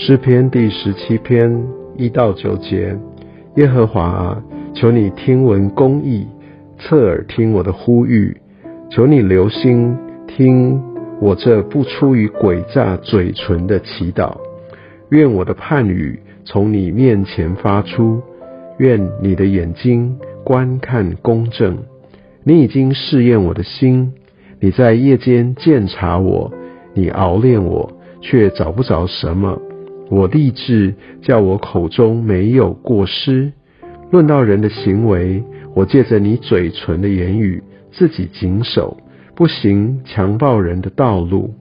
诗篇第十七篇一到九节：耶和华啊，求你听闻公义，侧耳听我的呼吁，求你留心听我这不出于诡诈嘴唇的祈祷。愿我的判语从你面前发出，愿你的眼睛观看公正。你已经试验我的心，你在夜间鉴察我，你熬炼我，却找不着什么。我立志叫我口中没有过失。论到人的行为，我借着你嘴唇的言语，自己谨守，不行强暴人的道路。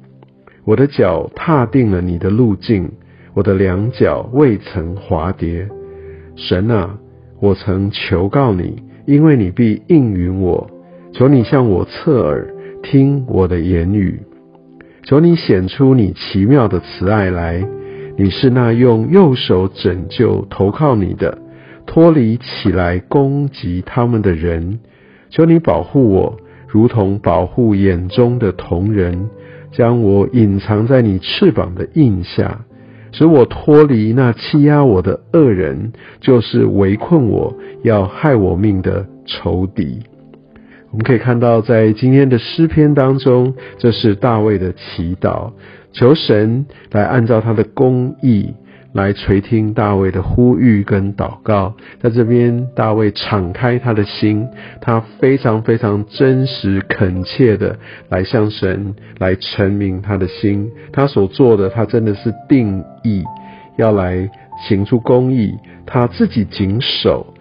我的脚踏定了你的路径，我的两脚未曾滑跌。神啊，我曾求告你，因为你必应允我。求你向我侧耳听我的言语，求你显出你奇妙的慈爱来。你是那用右手拯救投靠你的，脱离起来攻击他们的人。求你保护我，如同保护眼中的瞳人，将我隐藏在你翅膀的印下，使我脱离那欺压我的恶人，就是围困我要害我命的仇敌。我们可以看到，在今天的诗篇当中，这是大卫的祈祷。求神来按照他的公义来垂听大卫的呼吁跟祷告，在这边大卫敞开他的心，他非常非常真实恳切的来向神来陈明他的心，他所做的他真的是定义要来行出公义，他自己谨守，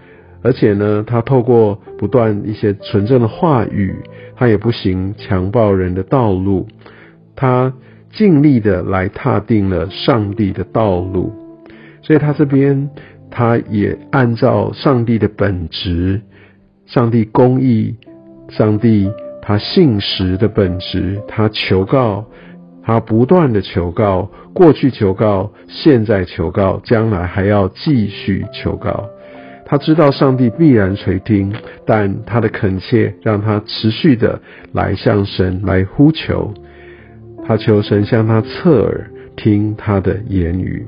而且呢，他透过不断一些纯正的话语，他也不行强暴人的道路，他。尽力的来踏定了上帝的道路，所以他这边他也按照上帝的本质，上帝公义，上帝他信实的本质，他求告，他不断的求告，过去求告，现在求告，将来还要继续求告。他知道上帝必然垂听，但他的恳切让他持续的来向神来呼求。他求神向他侧耳听他的言语，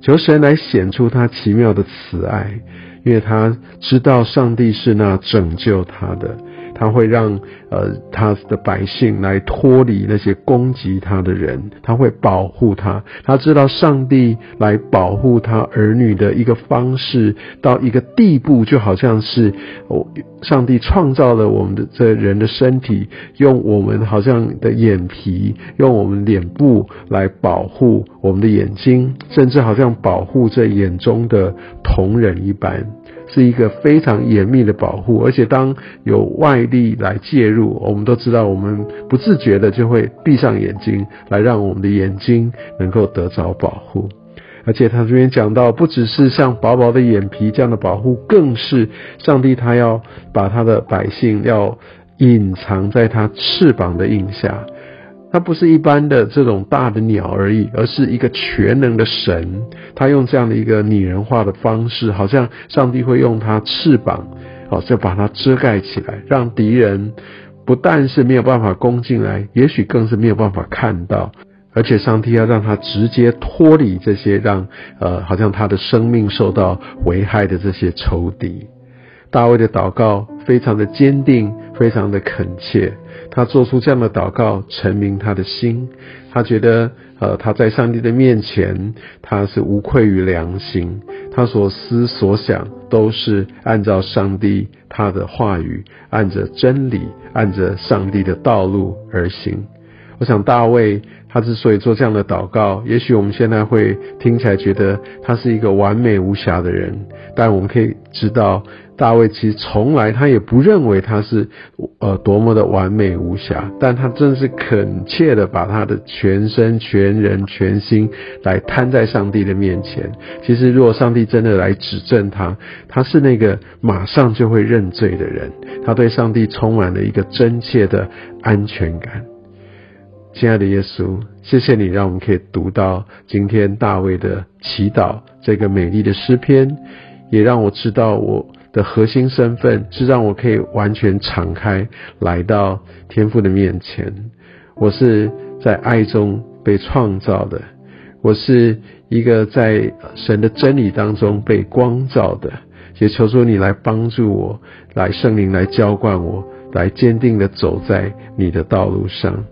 求神来显出他奇妙的慈爱，因为他知道上帝是那拯救他的。他会让呃他的百姓来脱离那些攻击他的人，他会保护他。他知道上帝来保护他儿女的一个方式，到一个地步，就好像是我，上帝创造了我们的这人的身体，用我们好像的眼皮，用我们脸部来保护我们的眼睛，甚至好像保护这眼中的瞳仁一般。是一个非常严密的保护，而且当有外力来介入，我们都知道，我们不自觉的就会闭上眼睛，来让我们的眼睛能够得着保护。而且他这边讲到，不只是像薄薄的眼皮这样的保护，更是上帝他要把他的百姓要隐藏在他翅膀的印下。它不是一般的这种大的鸟而已，而是一个全能的神。他用这样的一个拟人化的方式，好像上帝会用他翅膀，哦，就把它遮盖起来，让敌人不但是没有办法攻进来，也许更是没有办法看到。而且上帝要让他直接脱离这些让呃，好像他的生命受到危害的这些仇敌。大卫的祷告非常的坚定，非常的恳切。他做出这样的祷告，陈明他的心。他觉得，呃，他在上帝的面前，他是无愧于良心。他所思所想都是按照上帝他的话语，按着真理，按着上帝的道路而行。我想大卫他之所以做这样的祷告，也许我们现在会听起来觉得他是一个完美无瑕的人，但我们可以知道。大卫其实从来他也不认为他是呃多么的完美无瑕，但他真是恳切的把他的全身、全人、全心来摊在上帝的面前。其实，如果上帝真的来指证他，他是那个马上就会认罪的人。他对上帝充满了一个真切的安全感。亲爱的耶稣，谢谢你让我们可以读到今天大卫的祈祷这个美丽的诗篇，也让我知道我。的核心身份是让我可以完全敞开来到天父的面前。我是在爱中被创造的，我是一个在神的真理当中被光照的。也求主你来帮助我，来圣灵来浇灌我，来坚定的走在你的道路上。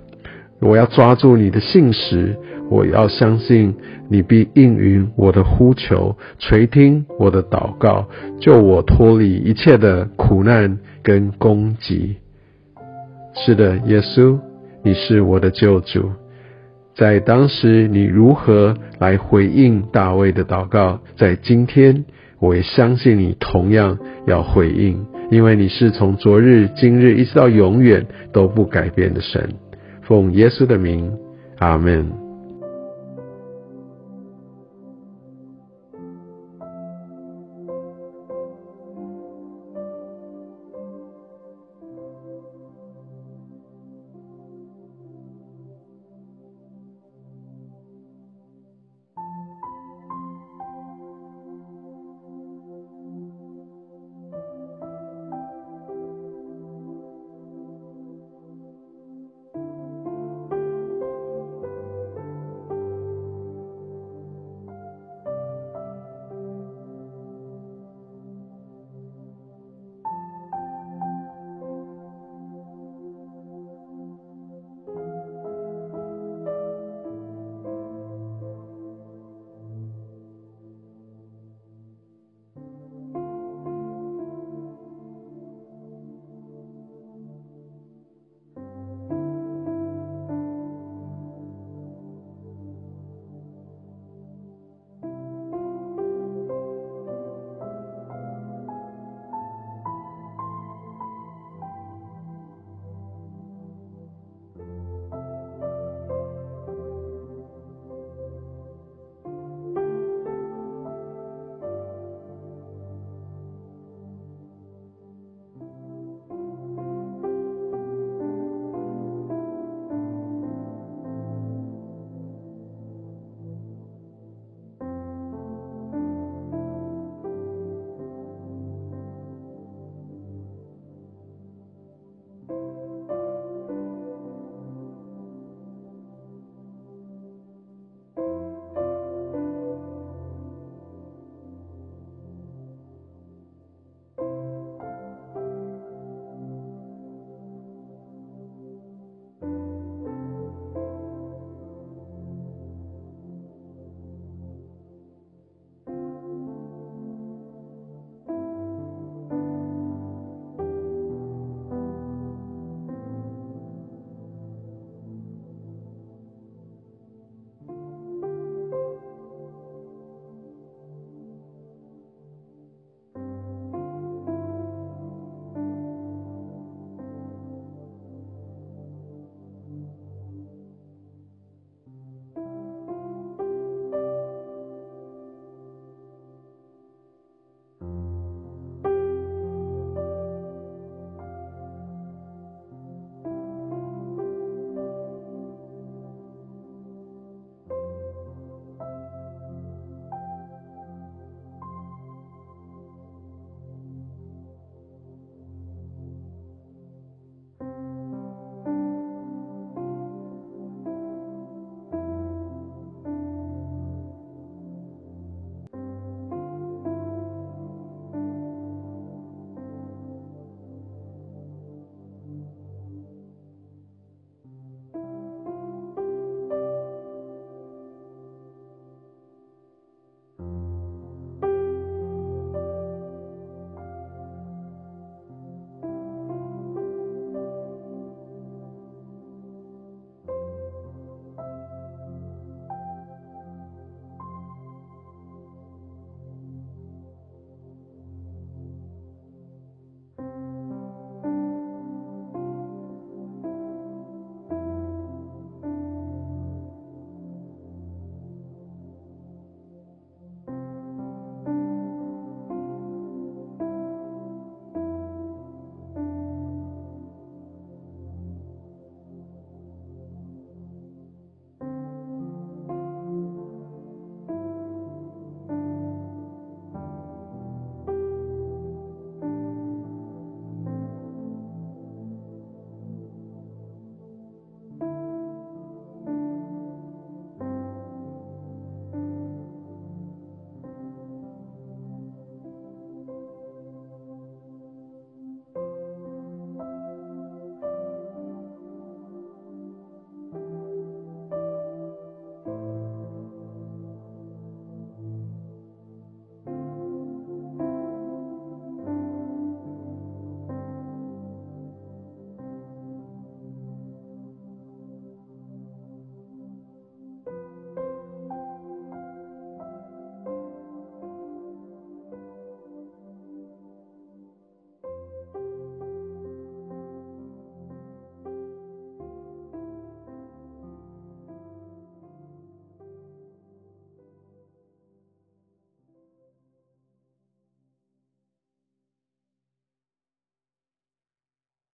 我要抓住你的信实，我要相信你必应允我的呼求，垂听我的祷告，救我脱离一切的苦难跟攻击。是的，耶稣，你是我的救主。在当时，你如何来回应大卫的祷告？在今天，我也相信你同样要回应，因为你是从昨日、今日一直到永远都不改变的神。奉耶稣的名，阿门。